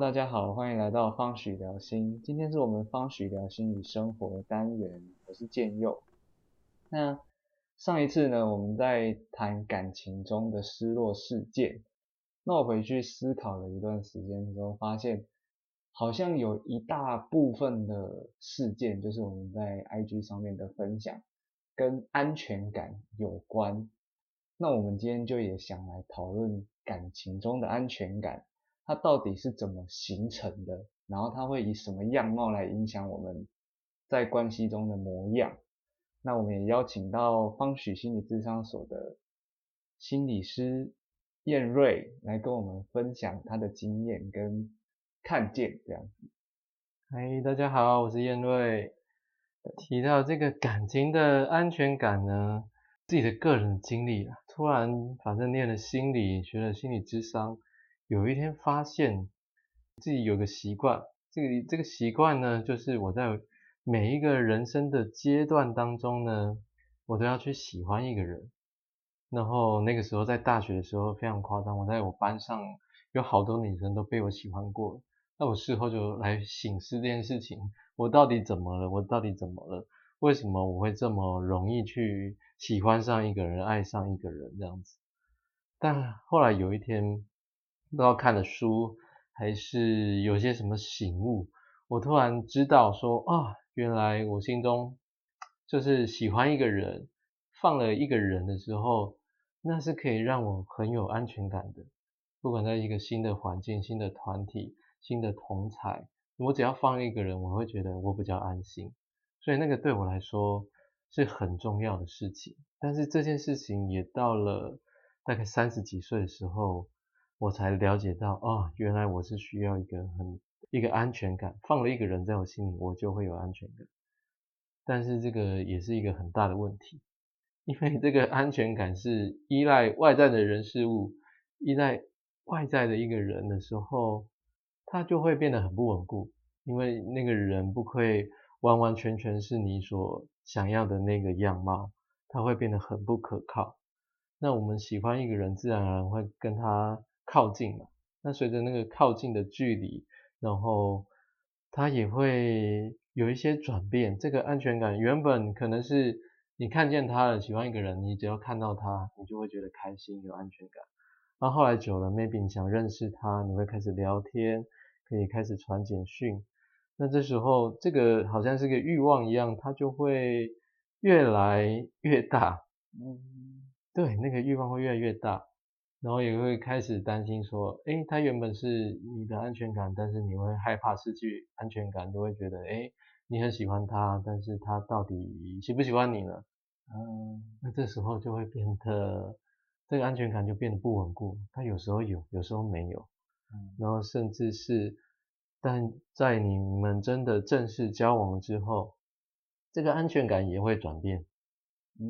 大家好，欢迎来到方许聊心。今天是我们方许聊心与生活的单元，我是建佑。那上一次呢，我们在谈感情中的失落事件。那我回去思考了一段时间之后，发现好像有一大部分的事件，就是我们在 IG 上面的分享，跟安全感有关。那我们今天就也想来讨论感情中的安全感。它到底是怎么形成的？然后它会以什么样貌来影响我们在关系中的模样？那我们也邀请到方许心理智商所的心理师燕瑞来跟我们分享他的经验跟看见这样子。嗨，大家好，我是燕瑞。提到这个感情的安全感呢，自己的个人经历啊，突然反正念了心理，学了心理智商。有一天发现自己有个习惯，这个这个习惯呢，就是我在每一个人生的阶段当中呢，我都要去喜欢一个人。然后那个时候在大学的时候非常夸张，我在我班上有好多女生都被我喜欢过。那我事后就来醒思这件事情，我到底怎么了？我到底怎么了？为什么我会这么容易去喜欢上一个人，爱上一个人这样子？但后来有一天。不知道看了书还是有些什么醒悟，我突然知道说啊，原来我心中就是喜欢一个人，放了一个人的时候，那是可以让我很有安全感的。不管在一个新的环境、新的团体、新的同才，我只要放一个人，我会觉得我比较安心。所以那个对我来说是很重要的事情。但是这件事情也到了大概三十几岁的时候。我才了解到，哦，原来我是需要一个很一个安全感，放了一个人在我心里，我就会有安全感。但是这个也是一个很大的问题，因为这个安全感是依赖外在的人事物，依赖外在的一个人的时候，它就会变得很不稳固，因为那个人不会完完全全是你所想要的那个样貌，他会变得很不可靠。那我们喜欢一个人，自然而然会跟他。靠近嘛，那随着那个靠近的距离，然后它也会有一些转变。这个安全感原本可能是你看见他了，喜欢一个人，你只要看到他，你就会觉得开心，有安全感。那后后来久了，maybe 你想认识他，你会开始聊天，可以开始传简讯。那这时候，这个好像是个欲望一样，它就会越来越大。嗯，对，那个欲望会越来越大。然后也会开始担心说，哎，他原本是你的安全感，但是你会害怕失去安全感，就会觉得，哎，你很喜欢他，但是他到底喜不喜欢你呢？嗯，那这时候就会变得，这个安全感就变得不稳固，他有时候有，有时候没有，嗯，然后甚至是，但在你们真的正式交往之后，这个安全感也会转变，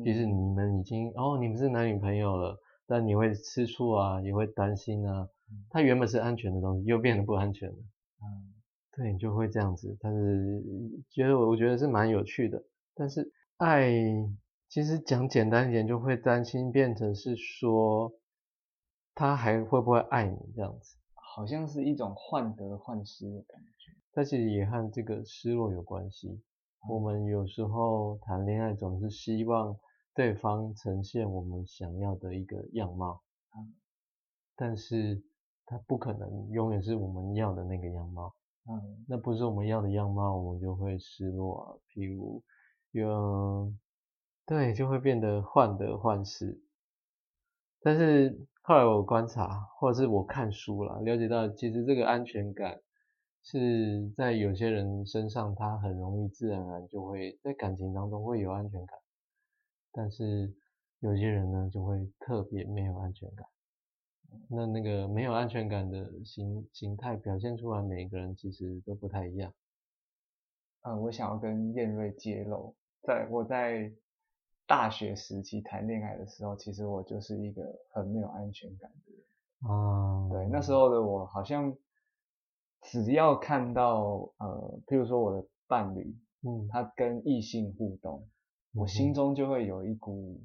其实你们已经，哦，你们是男女朋友了。但你会吃醋啊，也会担心啊。它原本是安全的东西，又变得不安全了。嗯，对，你就会这样子。但是觉得我我觉得是蛮有趣的。但是爱，其实讲简单一点，就会担心变成是说，他还会不会爱你这样子？好像是一种患得患失的感觉。但是也和这个失落有关系。我们有时候谈恋爱总是希望。对方呈现我们想要的一个样貌，嗯，但是他不可能永远是我们要的那个样貌，嗯，那不是我们要的样貌，我们就会失落啊，譬如，有，对，就会变得患得患失。但是后来我观察，或者是我看书了，了解到其实这个安全感是在有些人身上，他很容易自然而然就会在感情当中会有安全感。但是有些人呢，就会特别没有安全感。那那个没有安全感的形形态表现出来，每个人其实都不太一样。嗯，我想要跟燕瑞揭露，在我在大学时期谈恋爱的时候，其实我就是一个很没有安全感的人。啊，对，那时候的我好像只要看到呃，譬如说我的伴侣，嗯，他跟异性互动。我心中就会有一股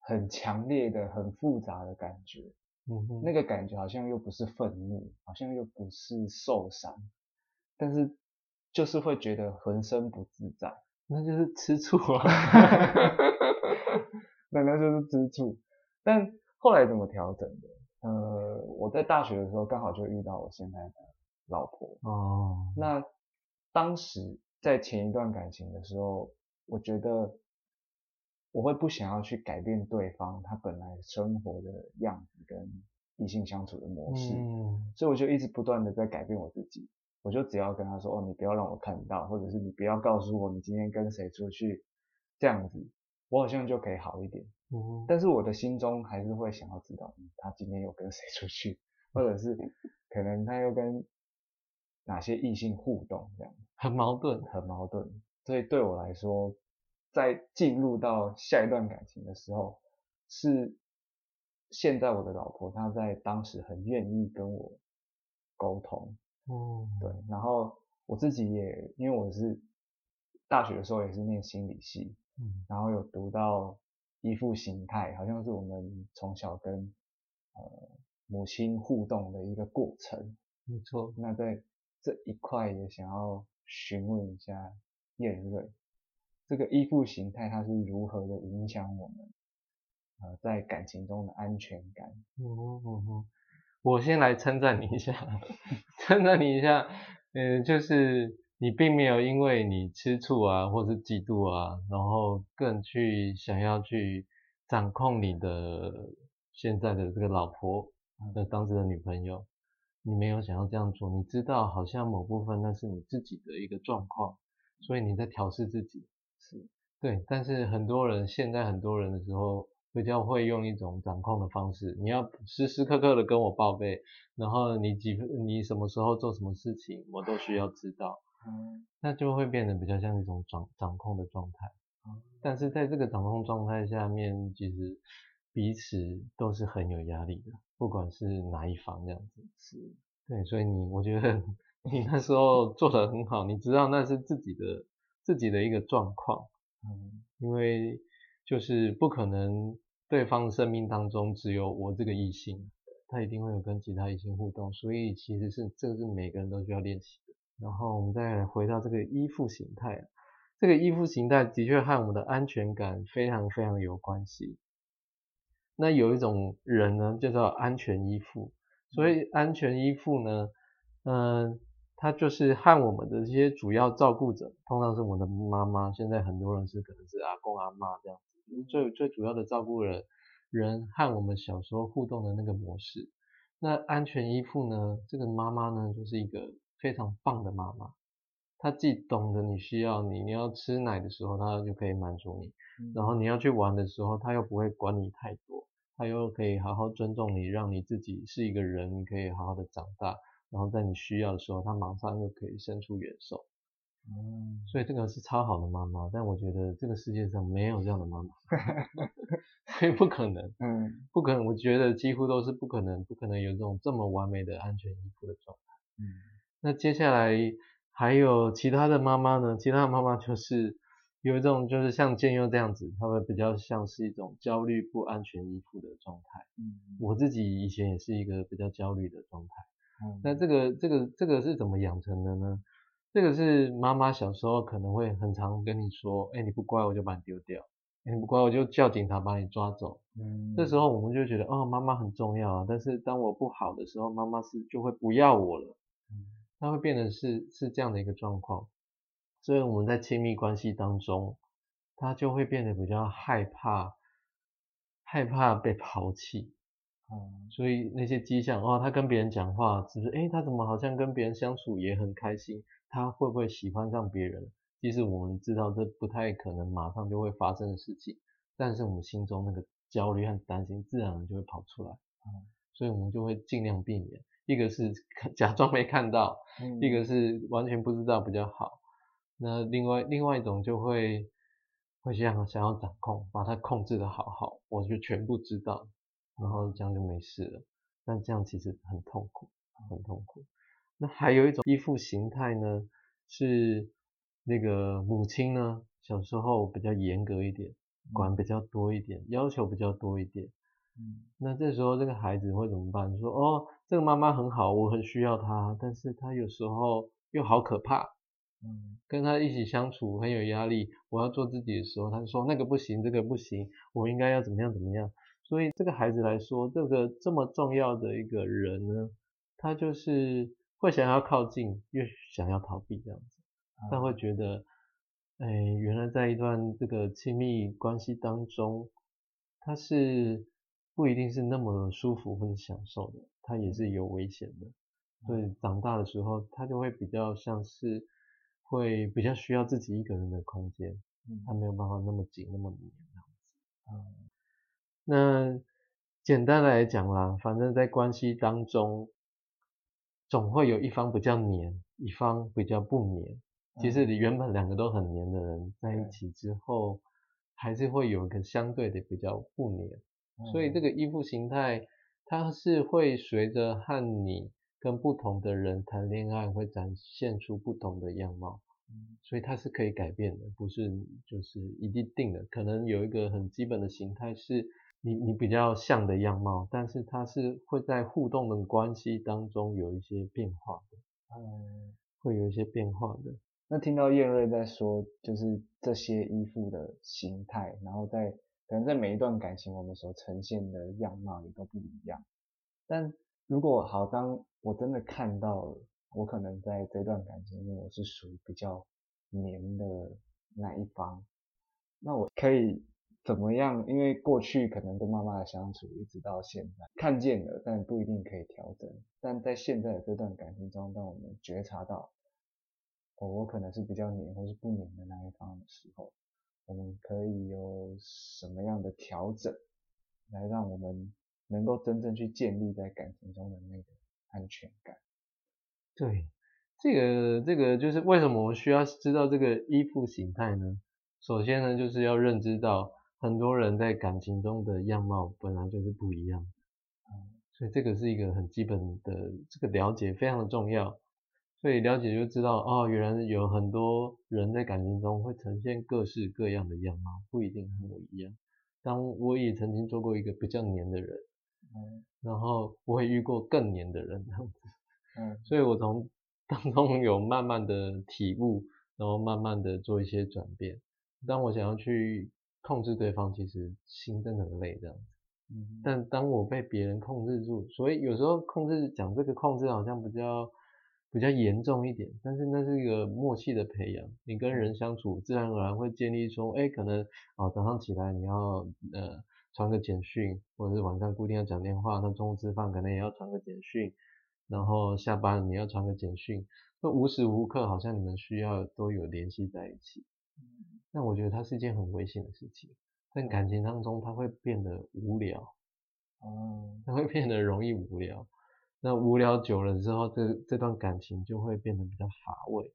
很强烈的、很复杂的感觉。嗯哼，那个感觉好像又不是愤怒，好像又不是受伤，但是就是会觉得浑身不自在。那就是吃醋啊。那那就是吃醋。但后来怎么调整的？呃，我在大学的时候刚好就遇到我现在的老婆。哦，那当时在前一段感情的时候，我觉得我会不想要去改变对方他本来生活的样子跟异性相处的模式，嗯所以我就一直不断的在改变我自己。我就只要跟他说，哦，你不要让我看到，或者是你不要告诉我你今天跟谁出去，这样子，我好像就可以好一点。嗯，但是我的心中还是会想要知道，嗯他今天又跟谁出去，或者是可能他又跟哪些异性互动，这样很矛盾。很矛盾。所以对我来说，在进入到下一段感情的时候，是现在我的老婆她在当时很愿意跟我沟通，嗯，对，然后我自己也因为我是大学的时候也是念心理系，嗯然后有读到依附形态，好像是我们从小跟呃母亲互动的一个过程。没错。那在这一块也想要询问一下燕瑞，这个依附形态它是如何的影响我们呃在感情中的安全感？我先来称赞你一下，称赞你一下，呃，就是你并没有因为你吃醋啊，或是嫉妒啊，然后更去想要去掌控你的现在的这个老婆的当时的女朋友，你没有想要这样做，你知道好像某部分那是你自己的一个状况，所以你在调试自己，是对，但是很多人现在很多人的时候。比较会用一种掌控的方式，你要时时刻刻的跟我报备，然后你几你什么时候做什么事情，我都需要知道，嗯那就会变得比较像一种掌掌控的状态。但是在这个掌控状态下面，其实彼此都是很有压力的，不管是哪一方这样子。是对，所以你我觉得你那时候做的很好，你知道那是自己的自己的一个状况，嗯因为就是不可能对方生命当中只有我这个异性，他一定会有跟其他异性互动，所以其实是这个是每个人都需要练习的。然后我们再回到这个依附形态啊，这个依附形态的确和我们的安全感非常非常有关系。那有一种人呢，叫做安全依附。所以安全依附呢，嗯、他就是和我们的这些主要照顾者，通常是我们的妈妈，现在很多人是可能是阿公阿妈这样子，最最主要的照顾人人和我们小时候互动的那个模式。那安全依附呢，这个妈妈呢，就是一个非常棒的妈妈，她既懂得你需要你，你要吃奶的时候，她就可以满足你，然后你要去玩的时候，她又不会管你太多，她又可以好好尊重你，让你自己是一个人，你可以好好的长大，然后在你需要的时候，她马上又可以伸出援手。嗯所以这个是超好的妈妈，但我觉得这个世界上没有这样的妈妈，所以不可能，嗯不可能，我觉得几乎都是不可能，不可能有这种这么完美的安全依附的状态。嗯那接下来还有其他的妈妈呢？其他的妈妈就是有一种就是像建佑这样子，他会比较像是一种焦虑不安全依附的状态。嗯我自己以前也是一个比较焦虑的状态。嗯那这个这个这个是怎么养成的呢？这个是妈妈小时候可能会很常跟你说，哎，你不乖我就把你丢掉，哎你不乖我就叫警察把你抓走。嗯这时候我们就觉得，哦，妈妈很重要啊。但是当我不好的时候，妈妈是就会不要我了。嗯它会变得是是这样的一个状况，所以我们在亲密关系当中，他就会变得比较害怕，害怕被抛弃。嗯所以那些迹象，哦，他跟别人讲话，只是诶，他怎么好像跟别人相处也很开心？他会不会喜欢上别人？即使我们知道这不太可能马上就会发生的事情，但是我们心中那个焦虑和担心自然就会跑出来。嗯所以我们就会尽量避免。一个是 假装没看到，嗯一个是完全不知道比较好。那另外另外一种就会会想想要掌控，把它控制的好好，我就全部知道，然后这样就没事了。但这样其实很痛苦，很痛苦。那还有一种依附形态呢，是那个母亲呢，小时候比较严格一点，管比较多一点，要求比较多一点。嗯那这时候这个孩子会怎么办？说哦，这个妈妈很好，我很需要她，但是她有时候又好可怕，嗯跟她一起相处很有压力。我要做自己的时候，她说那个不行，这个不行，我应该要怎么样怎么样。所以这个孩子来说，这个这么重要的一个人呢，他就是会想要靠近，越想要逃避这样子。他会觉得，哎，原来在一段这个亲密关系当中，他是不一定是那么舒服或者享受的，他也是有危险的。所以长大的时候，他就会比较像是会比较需要自己一个人的空间，嗯他没有办法那么紧那么黏这样子。嗯那简单来讲啦，反正在关系当中，总会有一方比较黏，一方比较不黏。其实你原本两个都很黏的人在一起之后，还是会有一个相对的比较不黏。所以这个依附形态，它是会随着和你跟不同的人谈恋爱，会展现出不同的样貌。嗯所以它是可以改变的，不是就是一定定的。可能有一个很基本的形态是你你比较像的样貌，但是它是会在互动的关系当中有一些变化的，嗯会有一些变化的。那听到燕瑞在说，就是这些依附的形态，然后在可能在每一段感情，我们所呈现的样貌也都不一样。但如果好，当我真的看到了，我可能在这段感情里面，我是属于比较黏的那一方，那我可以怎么样？因为过去可能跟妈妈的相处，一直到现在看见了，但不一定可以调整。但在现在的这段感情中，当我们觉察到，哦，我可能是比较黏或是不黏的那一方的时候，我们可以有什么样的调整，来让我们能够真正去建立在感情中的那个安全感？对，这个这个就是为什么我们需要知道这个依附形态呢？首先呢，就是要认知到很多人在感情中的样貌本来就是不一样，嗯所以这个是一个很基本的这个了解非常的重要。所以了解就知道哦，原来有很多人在感情中会呈现各式各样的样貌，不一定和我一样。当我也曾经做过一个比较黏的人，嗯然后我也遇过更黏的人，这样子。嗯 所以我从当中有慢慢的体悟，然后慢慢的做一些转变。当我想要去控制对方，其实心真的很累这样子。嗯但当我被别人控制住，所以有时候控制讲这个控制好像比较比较严重一点，但是那是一个默契的培养。你跟人相处，自然而然会建立出，哎，可能啊早上起来你要呃传个简讯，或者是晚上固定要讲电话，那中午吃饭可能也要传个简讯，然后下班你要传个简讯，那无时无刻好像你们需要都有联系在一起。那我觉得它是一件很危险的事情，在感情当中它会变得无聊。哦它会变得容易无聊。那无聊久了之后，这这段感情就会变得比较乏味，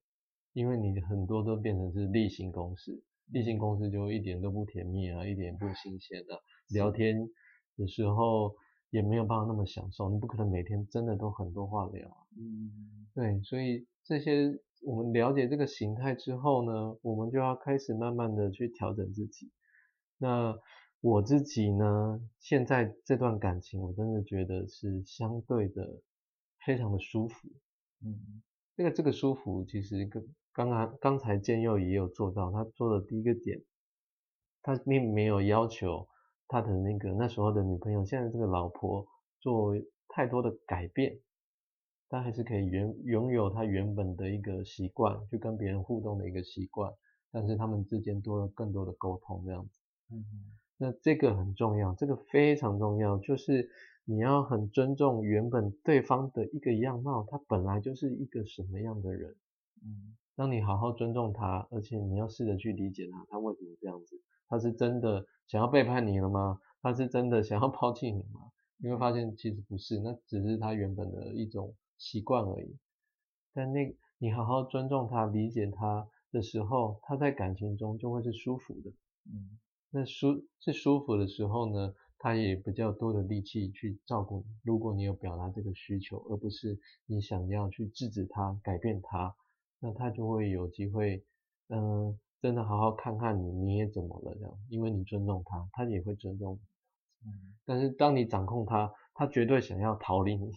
因为你很多都变成是例行公事，例行公事就一点都不甜蜜啊，一点不新鲜啊，聊天的时候也没有办法那么享受，你不可能每天真的都很多话聊啊。嗯对，所以这些我们了解这个形态之后呢，我们就要开始慢慢的去调整自己。那我自己呢，现在这段感情，我真的觉得是相对的非常的舒服。嗯这个这个舒服，其实跟刚刚刚才建佑也有做到，他做的第一个点，他并没有要求他的那个那时候的女朋友，现在这个老婆做太多的改变，他还是可以原拥有他原本的一个习惯，去跟别人互动的一个习惯，但是他们之间多了更多的沟通这样子。嗯那这个很重要，这个非常重要，就是你要很尊重原本对方的一个样貌，他本来就是一个什么样的人。嗯当你好好尊重他，而且你要试着去理解他，他为什么这样子？他是真的想要背叛你了吗？他是真的想要抛弃你吗？你会发现其实不是，那只是他原本的一种习惯而已。但那你好好尊重他、理解他的时候，他在感情中就会是舒服的。嗯那舒是舒服的时候呢，他也比较多的力气去照顾你。如果你有表达这个需求，而不是你想要去制止他、改变他，那他就会有机会，嗯、真的好好看看你，你也怎么了这样，因为你尊重他，他也会尊重你。但是当你掌控他，他绝对想要逃离你，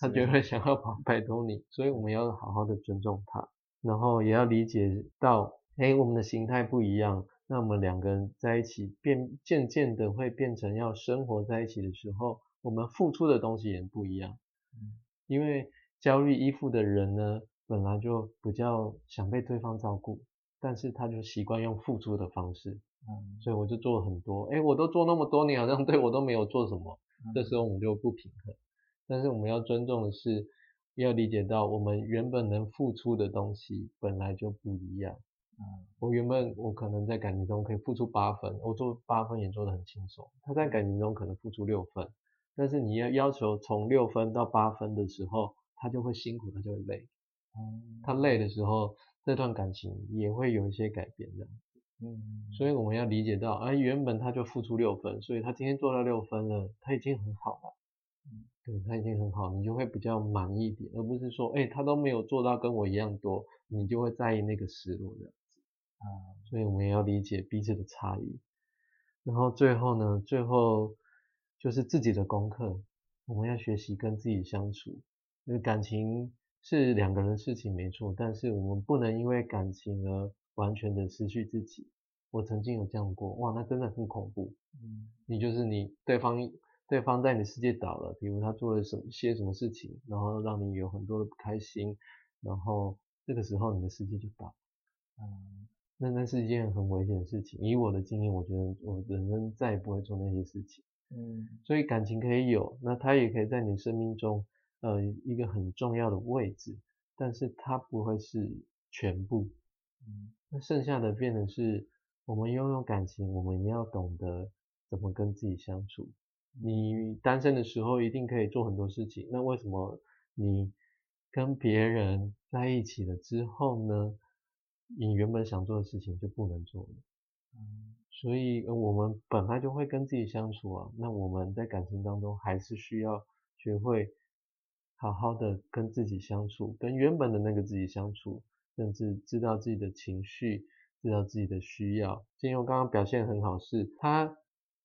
它绝对。想要跑拜托你，所以我们要好好的尊重他，然后也要理解到，哎，我们的形态不一样，那我们两个人在一起变渐渐的会变成要生活在一起的时候，我们付出的东西也不一样，因为焦虑依附的人呢，本来就比较想被对方照顾，但是他就习惯用付出的方式。嗯，所以我就做了很多，哎，我都做那么多，你好像对我都没有做什么，这时候我们就不平衡。但是我们要尊重的是，要理解到我们原本能付出的东西本来就不一样。嗯，我原本我可能在感情中可以付出八分，我做八分也做得很轻松。他在感情中可能付出六分，但是你要要求从六分到八分的时候，他就会辛苦，他就会累。嗯，他累的时候，这段感情也会有一些改变的。嗯，所以我们要理解到，哎，原本他就付出六分，所以他今天做到六分了，他已经很好了。嗯，对他已经很好，你就会比较满意一点，而不是说，哎，他都没有做到跟我一样多，你就会在意那个失落这样子。啊，所以我们也要理解彼此的差异。然后最后呢，最后就是自己的功课，我们要学习跟自己相处。因为感情是两个人的事情没错，但是我们不能因为感情而。完全的失去自己，我曾经有这样过，哇，那真的很恐怖。嗯，你就是你，对方对方在你世界倒了，比如他做了什些什么事情，然后让你有很多的不开心，然后这个时候你的世界就倒。嗯，那那是一件很危险的事情。以我的经验，我觉得我人生再也不会做那些事情。嗯，所以感情可以有，那它也可以在你生命中，呃，一个很重要的位置，但是它不会是全部。嗯。那剩下的变成是，我们拥有感情，我们要懂得怎么跟自己相处。你单身的时候一定可以做很多事情，那为什么你跟别人在一起了之后呢？你原本想做的事情就不能做了。嗯，所以我们本来就会跟自己相处啊，那我们在感情当中还是需要学会好好的跟自己相处，跟原本的那个自己相处。甚至知道自己的情绪，知道自己的需要。金庸刚刚表现很好，是他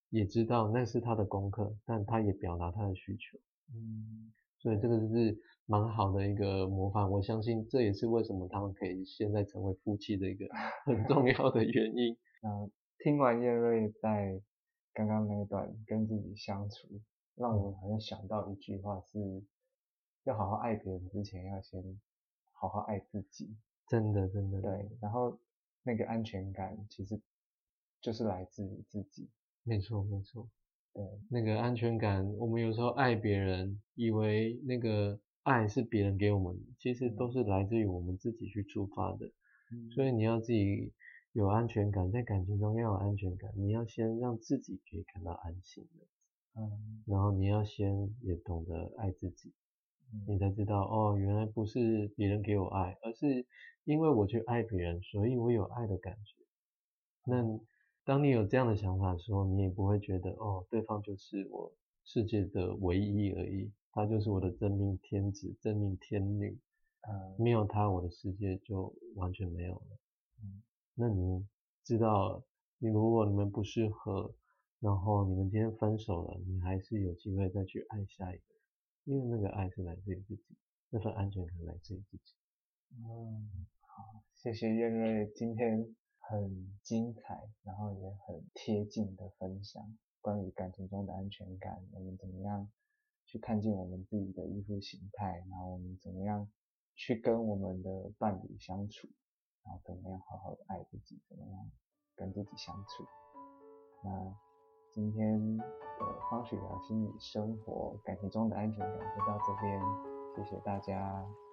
也知道那是他的功课，但他也表达他的需求。嗯，所以这个就是蛮好的一个模范。我相信这也是为什么他们可以现在成为夫妻的一个 很重要的原因。嗯，听完叶瑞在刚刚那一段跟自己相处，让我好像想到一句话，是要好好爱别人之前，要先好好爱自己。真的，真的，对，然后那个安全感其实就是来自于自己，没错，没错，对，那个安全感，我们有时候爱别人，以为那个爱是别人给我们，其实都是来自于我们自己去出发的，所以你要自己有安全感，在感情中要有安全感，你要先让自己可以感到安心的，嗯，然后你要先也懂得爱自己。你才知道哦，原来不是别人给我爱，而是因为我去爱别人，所以我有爱的感觉。那当你有这样的想法的时候，你也不会觉得哦，对方就是我世界的唯一而已，他就是我的真命天子、真命天女。嗯，没有他，我的世界就完全没有了。嗯，那你知道，你如果你们不适合，然后你们今天分手了，你还是有机会再去爱下一个。因为那个爱是来自于自己，那份安全感来自于自己。嗯，好，谢谢燕瑞今天很精彩，然后也很贴近的分享关于感情中的安全感，我们怎么样去看见我们自己的依附形态，然后我们怎么样去跟我们的伴侣相处，然后怎么样好好的爱自己，怎么样跟自己相处。那。今天的方许聊心理生活感情中的安全感就到这边，谢谢大家。